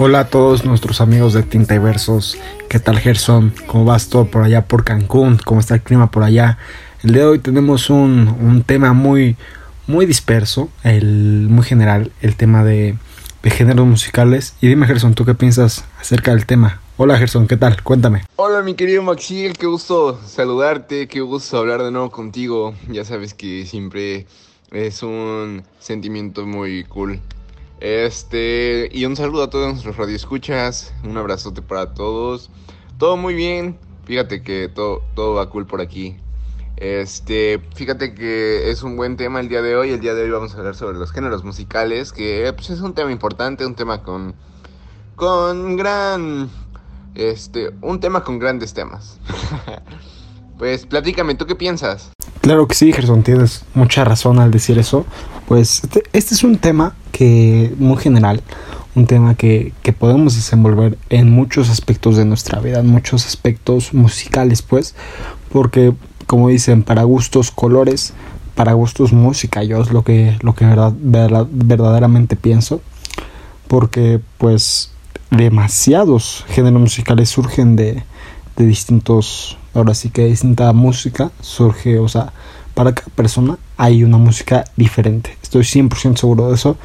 Hola a todos nuestros amigos de Tinta y Versos. ¿Qué tal Gerson? ¿Cómo vas todo por allá por Cancún? ¿Cómo está el clima por allá? El día de hoy tenemos un, un tema muy, muy disperso, el, muy general, el tema de, de géneros musicales. Y dime Gerson, ¿tú qué piensas acerca del tema? Hola Gerson, ¿qué tal? Cuéntame. Hola mi querido Maxiel, qué gusto saludarte, qué gusto hablar de nuevo contigo. Ya sabes que siempre es un sentimiento muy cool este, y un saludo a todos nuestros radioescuchas, un abrazote para todos. Todo muy bien, fíjate que todo, todo va cool por aquí. Este, fíjate que es un buen tema el día de hoy. El día de hoy vamos a hablar sobre los géneros musicales, que pues, es un tema importante, un tema con con gran este, un tema con grandes temas. pues platícame, ¿tú qué piensas? Claro que sí, Gerson, tienes mucha razón al decir eso. Pues este, este, es un tema que muy general, un tema que, que, podemos desenvolver en muchos aspectos de nuestra vida, en muchos aspectos musicales, pues, porque como dicen, para gustos colores, para gustos música, yo es lo que, lo que verdad, verdaderamente pienso, porque pues demasiados géneros musicales surgen de, de distintos ahora sí que distinta música surge, o sea, para cada persona hay una música diferente. Estoy 100% seguro de eso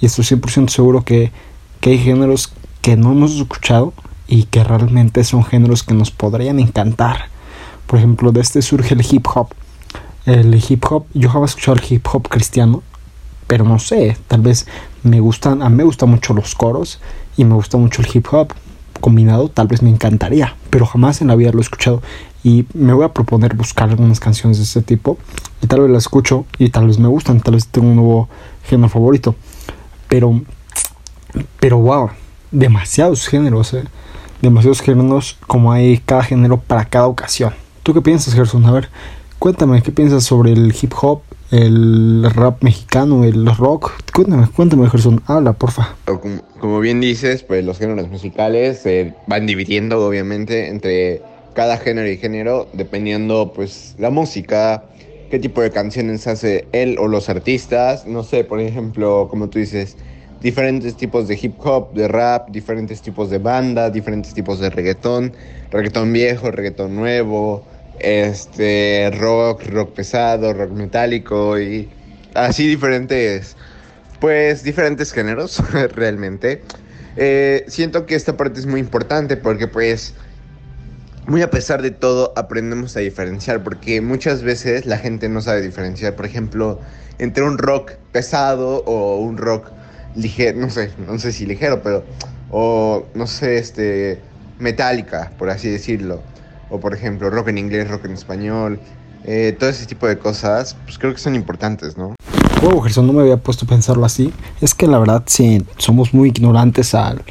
y estoy 100% seguro que, que hay géneros que no hemos escuchado y que realmente son géneros que nos podrían encantar. Por ejemplo, de este surge el hip hop. El hip hop, yo jamás he escuchado el hip hop cristiano, pero no sé, tal vez me gustan, a mí me gustan mucho los coros y me gusta mucho el hip hop combinado, tal vez me encantaría, pero jamás en la vida lo he escuchado y me voy a proponer buscar algunas canciones de este tipo y tal vez las escucho y tal vez me gustan, tal vez tengo un nuevo género favorito. Pero, pero wow, demasiados géneros, eh. demasiados géneros como hay cada género para cada ocasión. ¿Tú qué piensas, Gerson? A ver, cuéntame, ¿qué piensas sobre el hip hop, el rap mexicano, el rock? Cuéntame, cuéntame, Gerson, habla, porfa. Como, como bien dices, pues los géneros musicales se van dividiendo obviamente entre cada género y género dependiendo pues la música, qué tipo de canciones hace él o los artistas, no sé, por ejemplo, como tú dices, diferentes tipos de hip hop, de rap, diferentes tipos de banda, diferentes tipos de reggaetón, reggaetón viejo, reggaetón nuevo, este rock, rock pesado, rock metálico y así diferentes pues diferentes géneros realmente. Eh, siento que esta parte es muy importante porque pues muy a pesar de todo aprendemos a diferenciar porque muchas veces la gente no sabe diferenciar, por ejemplo, entre un rock pesado o un rock ligero, no sé, no sé si ligero, pero o no sé, este metálica, por así decirlo, o por ejemplo, rock en inglés, rock en español, eh, todo ese tipo de cosas, pues creo que son importantes, ¿no? Wow, Gerson, no me había puesto a pensarlo así. Es que la verdad sí, somos muy ignorantes al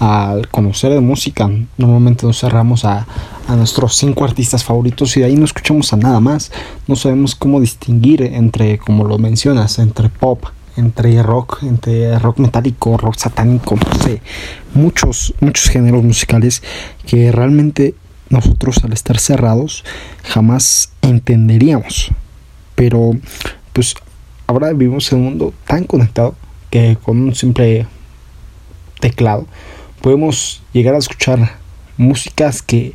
al conocer de música, normalmente nos cerramos a, a, nuestros cinco artistas favoritos y de ahí no escuchamos a nada más. No sabemos cómo distinguir entre, como lo mencionas, entre pop, entre rock, entre rock metálico, rock satánico, no sé, muchos, muchos géneros musicales que realmente nosotros al estar cerrados jamás entenderíamos. Pero pues ahora vivimos en un mundo tan conectado que con un simple teclado podemos llegar a escuchar músicas que,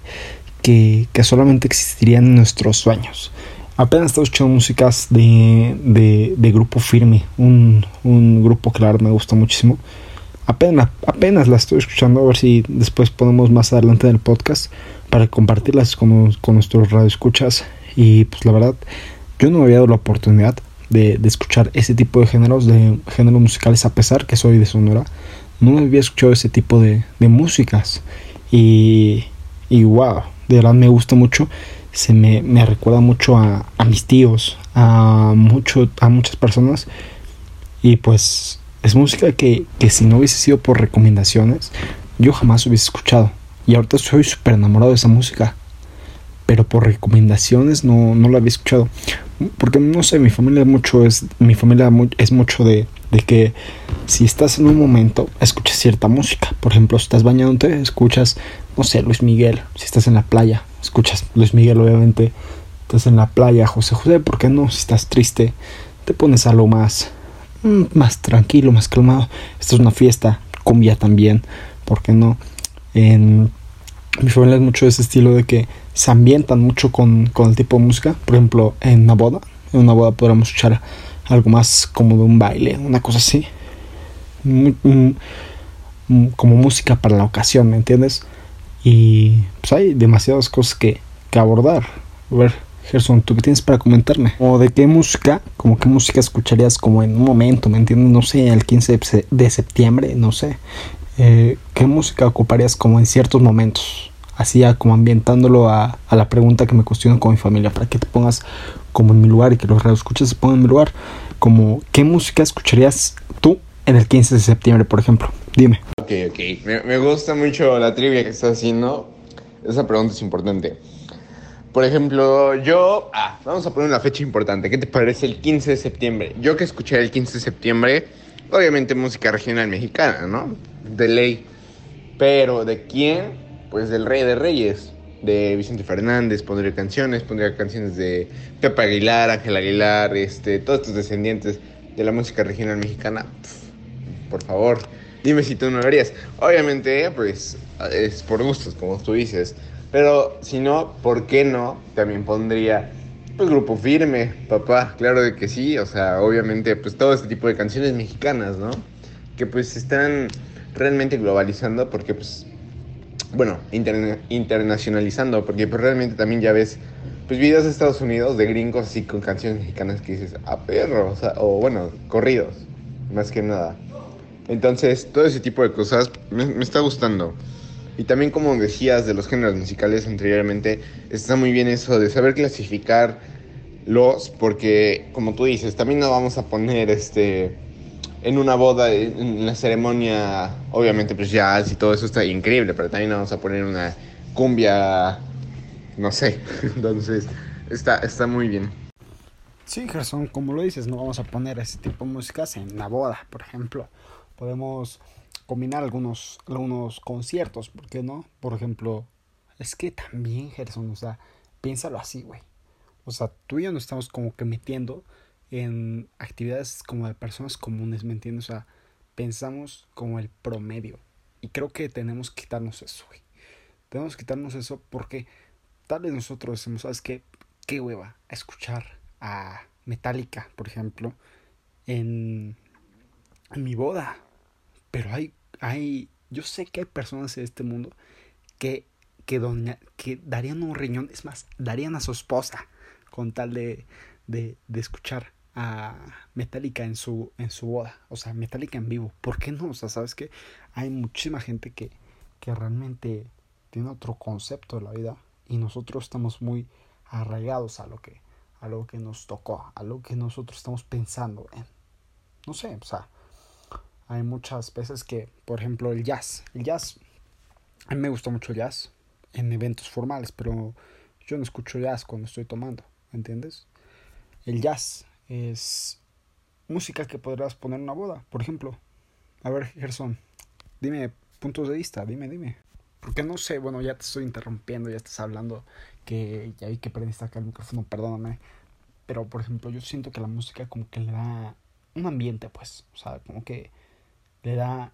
que, solamente existirían en nuestros sueños. Apenas estoy escuchando músicas de, de, de grupo firme, un, un, grupo que la verdad me gusta muchísimo. Apenas, apenas la estoy escuchando, a ver si después ponemos más adelante en el podcast para compartirlas con, con nuestros radioescuchas. Y pues la verdad, yo no me había dado la oportunidad de, de escuchar ese tipo de géneros, de géneros musicales, a pesar que soy de Sonora no había escuchado ese tipo de, de músicas. Y, y wow, de verdad me gusta mucho. Se me, me recuerda mucho a, a, mis tíos, a, mucho, a muchas personas. Y pues es música que, que si no hubiese sido por recomendaciones, yo jamás hubiese escuchado. Y ahorita soy súper enamorado de esa música. Pero por recomendaciones no, no la había escuchado. Porque no sé, mi familia mucho es. Mi familia es mucho de, de que si estás en un momento, escuchas cierta música. Por ejemplo, si estás bañándote, escuchas, no sé, Luis Miguel. Si estás en la playa, escuchas Luis Miguel, obviamente. Estás en la playa, José José, ¿por qué no? Si estás triste, te pones algo más, mm, más tranquilo, más calmado. Esta es una fiesta, cumbia también. ¿por qué no? En mi familia es mucho ese estilo de que se ambientan mucho con, con el tipo de música. Por ejemplo, en una boda, en una boda podríamos escuchar algo más como de un baile, una cosa así. como música para la ocasión, ¿me entiendes? Y pues hay demasiadas cosas que, que abordar. A ver, Gerson, ¿tú qué tienes para comentarme? ¿O de qué música, como qué música escucharías como en un momento, ¿me entiendes? No sé, el 15 de septiembre, no sé. Eh, ¿Qué música ocuparías como en ciertos momentos? Así como ambientándolo a, a, la pregunta que me cuestiono con mi familia, para que te pongas como en mi lugar y que los escuches se pongan en mi lugar. Como, ¿qué música escucharías tú en el 15 de septiembre, por ejemplo? Dime. Ok, ok. Me, me gusta mucho la trivia que estás haciendo. Esa pregunta es importante. Por ejemplo, yo. Ah, vamos a poner una fecha importante. ¿Qué te parece el 15 de septiembre? Yo que escuché el 15 de septiembre, obviamente música regional mexicana, ¿no? De ley. Pero ¿de quién? Pues del Rey de Reyes. De Vicente Fernández, pondría canciones, pondría canciones de Pepe Aguilar, Ángel Aguilar, este, todos estos descendientes de la música regional mexicana. por favor, dime si tú no lo harías. Obviamente, pues es por gustos, como tú dices. Pero si no, ¿por qué no? También pondría, pues, Grupo Firme, papá, claro de que sí, o sea, obviamente, pues, todo este tipo de canciones mexicanas, ¿no? Que, pues, están realmente globalizando porque, pues, bueno, internacionalizando, porque, pues, realmente también ya ves, pues, videos de Estados Unidos de gringos así con canciones mexicanas que dices, a perro, o sea, o, bueno, corridos, más que nada. Entonces, todo ese tipo de cosas me, me está gustando. Y también como decías de los géneros musicales anteriormente, está muy bien eso de saber clasificar los, porque como tú dices, también no vamos a poner este en una boda, en la ceremonia, obviamente pues jazz y todo eso está increíble, pero también vamos a poner una cumbia, no sé, entonces está, está muy bien. Sí, Gerson, como lo dices, no vamos a poner ese tipo de músicas en la boda, por ejemplo. Podemos combinar algunos, algunos conciertos, ¿por qué no? Por ejemplo, es que también, Gerson, o sea, piénsalo así, güey. O sea, tú y yo nos estamos como que metiendo en actividades como de personas comunes, ¿me entiendes? O sea, pensamos como el promedio. Y creo que tenemos que quitarnos eso. Tenemos que quitarnos eso porque tal vez nosotros decimos, ¿sabes qué? Qué hueva escuchar a Metallica, por ejemplo, en, en mi boda. Pero hay, hay, yo sé que hay personas en este mundo que, que, doña, que darían un riñón, es más, darían a su esposa con tal de, de, de escuchar a Metallica en su, en su boda, o sea, Metallica en vivo. ¿Por qué no? O sea, sabes que hay muchísima gente que, que realmente tiene otro concepto de la vida y nosotros estamos muy arraigados a lo que a lo que nos tocó, a lo que nosotros estamos pensando en. No sé, o sea, hay muchas veces que, por ejemplo, el jazz. El jazz, a mí me gusta mucho el jazz en eventos formales, pero yo no escucho jazz cuando estoy tomando, ¿entiendes? El jazz es música que podrás poner en una boda, por ejemplo. A ver, Gerson, dime puntos de vista, dime, dime. Porque no sé, bueno, ya te estoy interrumpiendo, ya estás hablando, que ya vi que perdiste acá el micrófono, perdóname. Pero, por ejemplo, yo siento que la música como que le da un ambiente, pues, o sea, como que le da,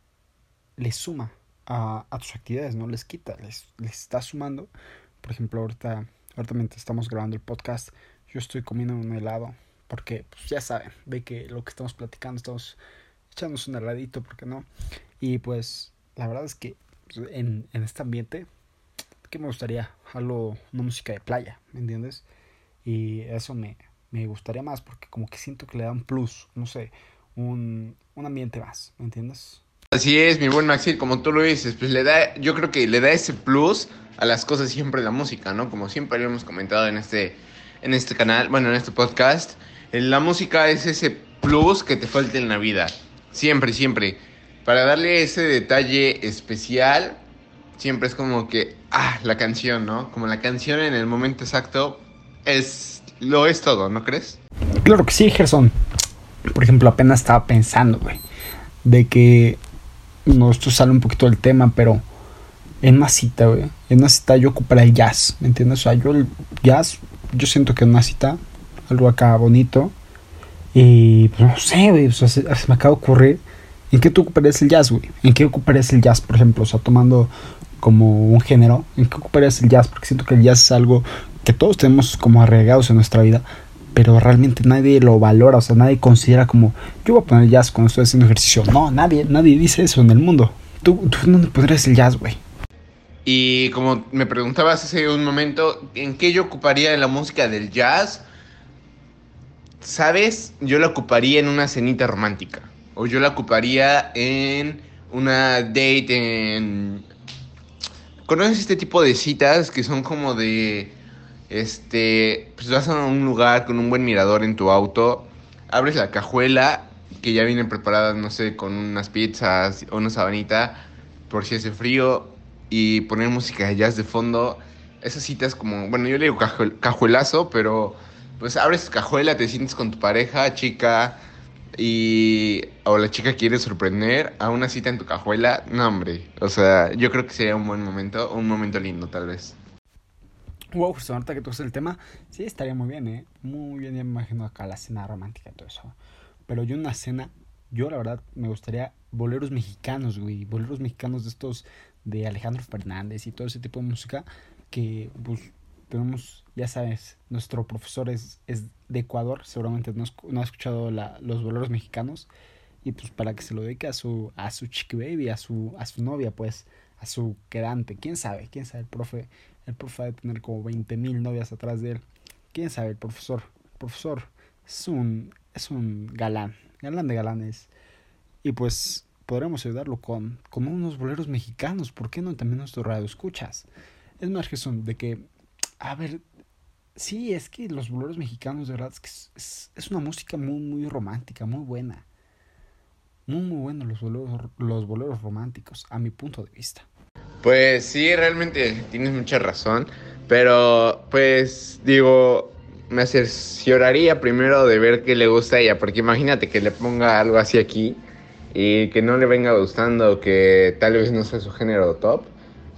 le suma a, a tus actividades, no les quita, les, les está sumando. Por ejemplo, ahorita, ahorita mientras estamos grabando el podcast, yo estoy comiendo un helado, porque pues ya saben, ve que lo que estamos platicando, estamos echándonos un heladito, ¿por qué no? Y pues la verdad es que pues, en, en este ambiente, ¿qué me gustaría? Algo, una música de playa, ¿me entiendes? Y eso me, me gustaría más porque como que siento que le da un plus, no sé, un, un ambiente más, ¿me entiendes? Así es, mi buen Maxil, como tú lo dices, pues le da, yo creo que le da ese plus a las cosas siempre la música, ¿no? Como siempre lo hemos comentado en este, en este canal, bueno, en este podcast, la música es ese plus que te falta en la vida, siempre, siempre. Para darle ese detalle especial, siempre es como que, ah, la canción, ¿no? Como la canción en el momento exacto es, lo es todo, ¿no crees? Claro que sí, Gerson por ejemplo, apenas estaba pensando, güey, de que, no, esto sale un poquito del tema, pero en una cita, güey, en una cita yo ocuparía el jazz, ¿me entiendes? O sea, yo el jazz, yo siento que en una cita, algo acá bonito, y pues no sé, güey, o sea, se, me acaba de ocurrir, ¿En qué tú ocuparías el jazz, güey? ¿En qué ocuparías el jazz, por ejemplo? O sea, tomando como un género, ¿en qué ocuparías el jazz? Porque siento que el jazz es algo que todos tenemos como arraigados en nuestra vida, pero realmente nadie lo valora, o sea, nadie considera como, yo voy a poner jazz cuando estoy haciendo ejercicio. No, nadie, nadie dice eso en el mundo. ¿Tú, tú dónde pondrías el jazz, güey? Y como me preguntabas hace un momento, ¿en qué yo ocuparía la música del jazz? ¿Sabes? Yo la ocuparía en una cenita romántica. O yo la ocuparía en una date en... ¿Conoces este tipo de citas que son como de... Este... Pues vas a un lugar con un buen mirador en tu auto, abres la cajuela que ya viene preparada, no sé, con unas pizzas o una sabanita por si hace frío y poner música de jazz de fondo. Esas citas como, bueno, yo le digo cajuelazo, pero pues abres cajuela, te sientes con tu pareja, chica, y o la chica quiere sorprender a una cita en tu cajuela, no hombre, o sea, yo creo que sería un buen momento, un momento lindo tal vez. Wow, ahorita que toques el tema, sí estaría muy bien, eh, muy bien, ya me imagino acá la cena romántica y todo eso. Pero yo una cena, yo la verdad me gustaría boleros mexicanos, güey, boleros mexicanos de estos de Alejandro Fernández y todo ese tipo de música que pues tenemos, ya sabes, nuestro profesor es, es de Ecuador, seguramente no, no ha escuchado la, los boleros mexicanos y pues para que se lo dedique a su a su chiqui baby, a su a su novia, pues a su quedante, quién sabe, quién sabe, el profe, el profe de tener como 20 mil novias atrás de él, quién sabe, el profesor, el profesor es un es un galán, galán de galanes. Y pues podremos ayudarlo con, con unos boleros mexicanos, ¿por qué no también nuestro radio escuchas? Es más son de que, a ver, sí, es que los boleros mexicanos, de verdad, es que es, una música muy, muy romántica, muy buena. Muy, muy buena los boleros, los boleros románticos, a mi punto de vista. Pues sí, realmente tienes mucha razón, pero pues digo, me asesoraría primero de ver qué le gusta a ella, porque imagínate que le ponga algo así aquí y que no le venga gustando, que tal vez no sea su género top.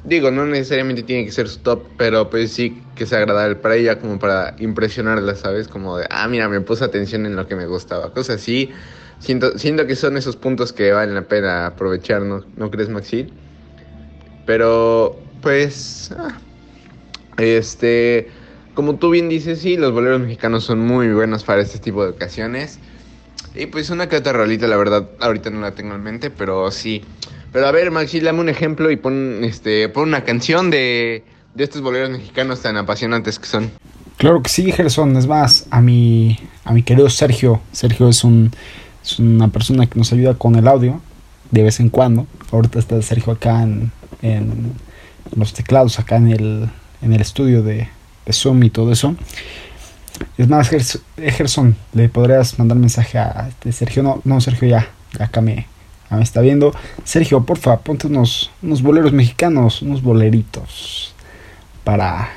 Digo, no necesariamente tiene que ser su top, pero pues sí que sea agradable para ella, como para impresionarla, ¿sabes? Como de, ah, mira, me puse atención en lo que me gustaba. Cosas así. Siento, siento que son esos puntos que valen la pena aprovechar, ¿no, ¿No crees, Maxi? Pero, pues, ah, este, como tú bien dices, sí, los boleros mexicanos son muy buenos para este tipo de ocasiones. Y pues una que otra rolita, la verdad, ahorita no la tengo en mente, pero sí. Pero a ver, Maxi, dame un ejemplo y pon, este, pon una canción de, de estos boleros mexicanos tan apasionantes que son. Claro que sí, Gerson. Es más, a mi, a mi querido Sergio. Sergio es, un, es una persona que nos ayuda con el audio de vez en cuando. Ahorita está Sergio acá en, en los teclados, acá en el, en el estudio de, Zoom y todo eso. Es más, Gerson, le podrías mandar mensaje a este Sergio. No, no, Sergio, ya, acá me, me está viendo. Sergio, porfa, ponte unos, unos boleros mexicanos, unos boleritos para,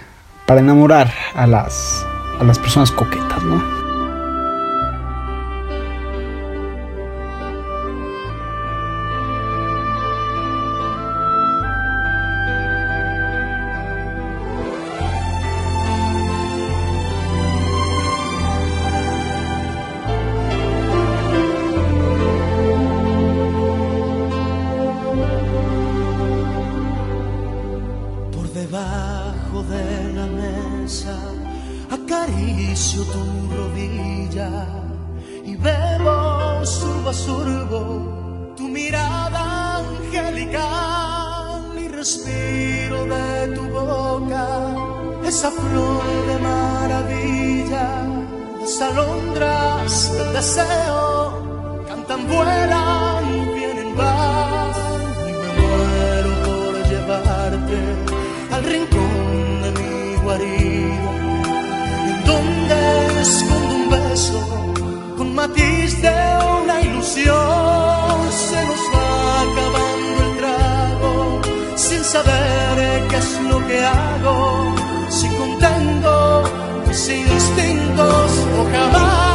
para enamorar a las, a las personas coquetas, ¿no? acaricio tu rodilla y bebo surbo a surbo tu mirada angelical y respiro de tu boca esa flor de maravilla, las alondras del deseo cantan, vuelan, vienen, van y me muero por llevarte al rincón guarida, donde escondo un beso con matiz de una ilusión. Se nos va acabando el trago, sin saber qué es lo que hago, si contengo mis instintos o jamás.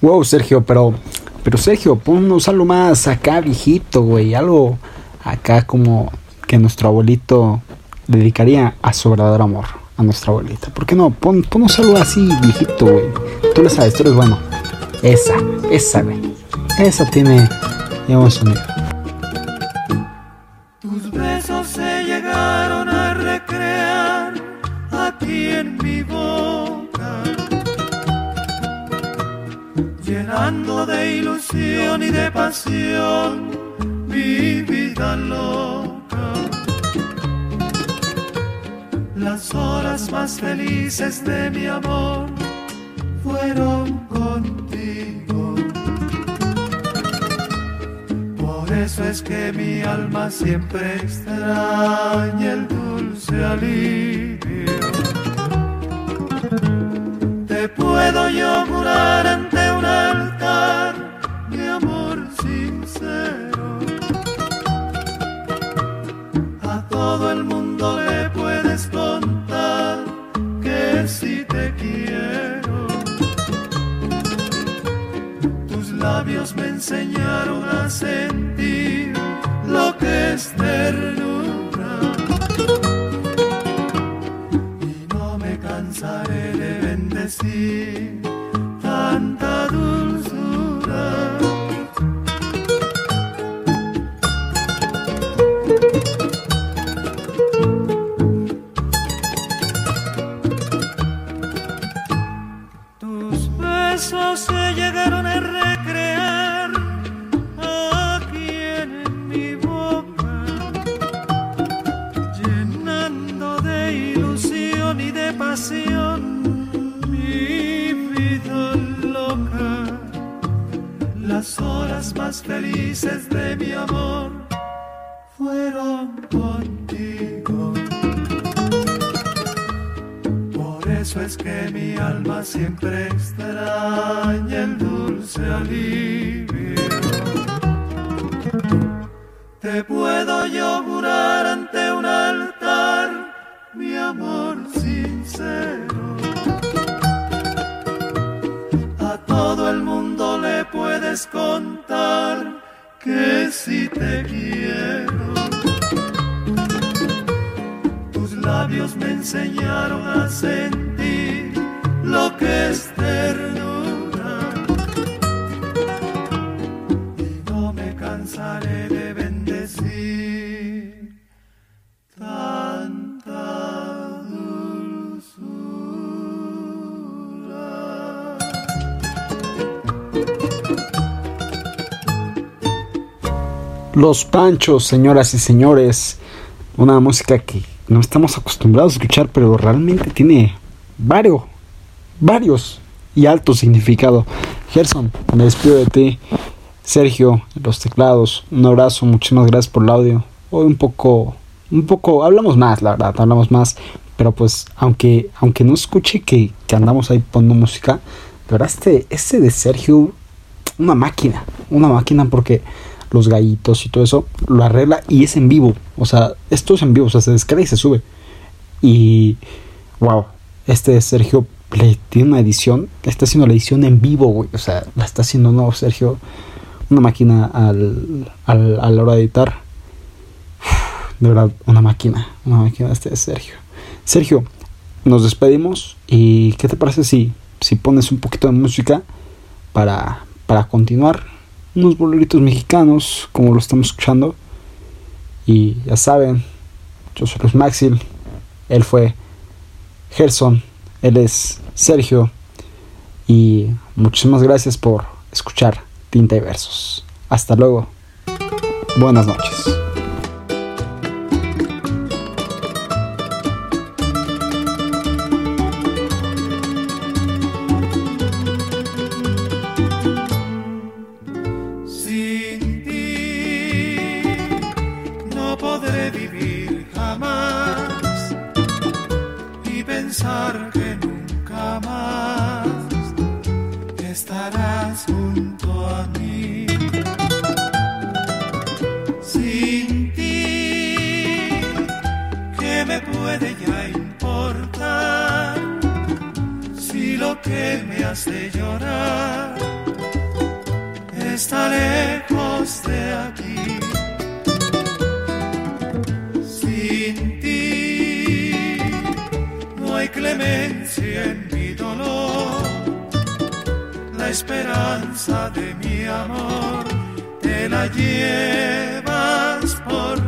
Wow, Sergio, pero, pero Sergio, ponnos algo más acá, viejito, güey, algo acá como que nuestro abuelito dedicaría a su verdadero amor, a nuestra abuelita. ¿Por qué no? Pon, ponnos algo así, viejito, güey. Tú le sabes, tú eres bueno. Esa, esa, güey. Esa tiene, digamos, sonido. Y de pasión mi vida loca. Las horas más felices de mi amor fueron contigo. Por eso es que mi alma siempre extraña el dulce alivio. Te puedo yo jurar ante me enseñaron a sentir lo que es ternura. Puedes contar que si te quiero. Tus labios me enseñaron a sentir lo que es Los Panchos, señoras y señores. Una música que no estamos acostumbrados a escuchar, pero realmente tiene varios, varios y alto significado. Gerson, me despido de ti. Sergio, los teclados, un abrazo, muchísimas gracias por el audio. Hoy un poco, un poco, hablamos más, la verdad, hablamos más. Pero pues, aunque, aunque no escuche que, que andamos ahí poniendo música, de verdad este, este de Sergio, una máquina, una máquina porque los gallitos y todo eso lo arregla y es en vivo. O sea, esto es en vivo, o sea, se descarga y se sube. Y wow, este Sergio le tiene una edición, está haciendo la edición en vivo, güey. O sea, la está haciendo nuevo Sergio. una máquina al, al, a la hora de editar. De verdad, una máquina, una máquina este es Sergio. Sergio, nos despedimos y ¿qué te parece si, si pones un poquito de música para, para continuar? Unos boleritos mexicanos, como lo estamos escuchando. Y ya saben, yo soy Luis Maxil, él fue Gerson, él es Sergio. Y muchísimas gracias por escuchar Tinta y Versos. Hasta luego. Buenas noches. que me hace llorar está lejos de aquí. Sin ti no hay clemencia en mi dolor. La esperanza de mi amor te la llevas por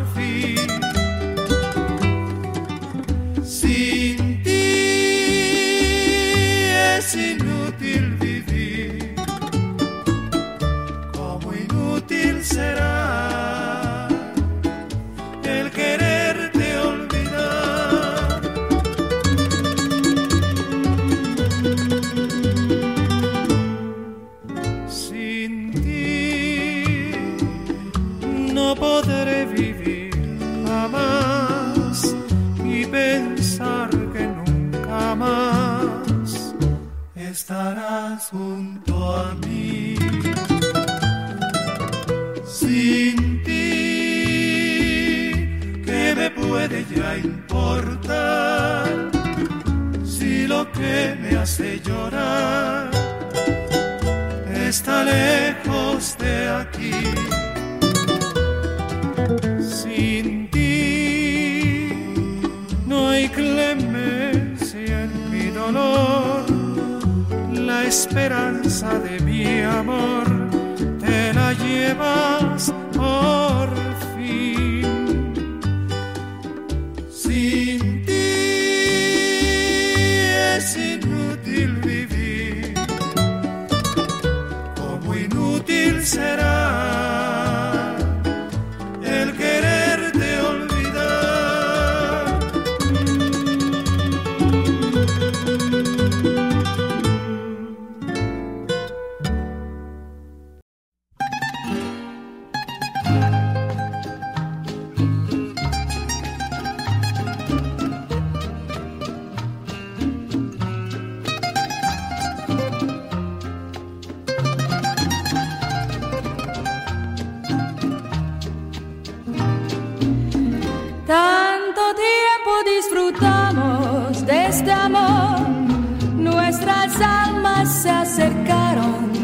que me hace llorar está lejos de aquí. Sin ti no hay clemencia en mi dolor. La esperanza de mi amor te la lleva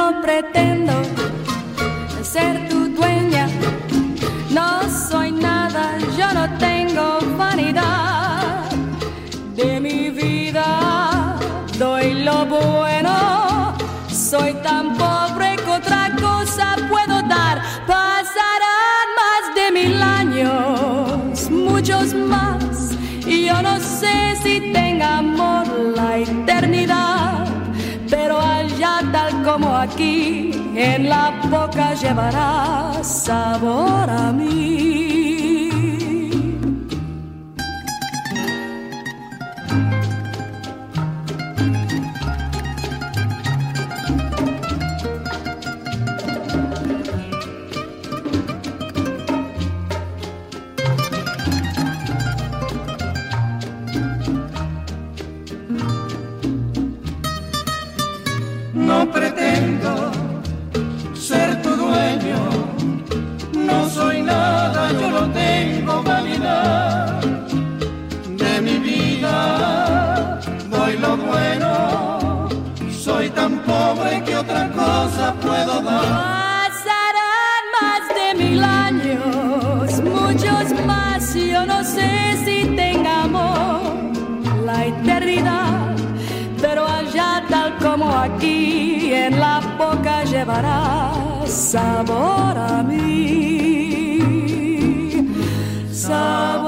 No pretendo ser tu dueña, no en la boca llevará sabor a mí. No pretendo ser tu dueño. No soy nada, yo no tengo vanidad de mi vida. Doy lo bueno, soy tan pobre que otra cosa puedo dar. Pasarán más de mil años, muchos más, yo no sé si tengamos la eternidad, pero allá tal como aquí en la boca llevará sabor a mí. Sabor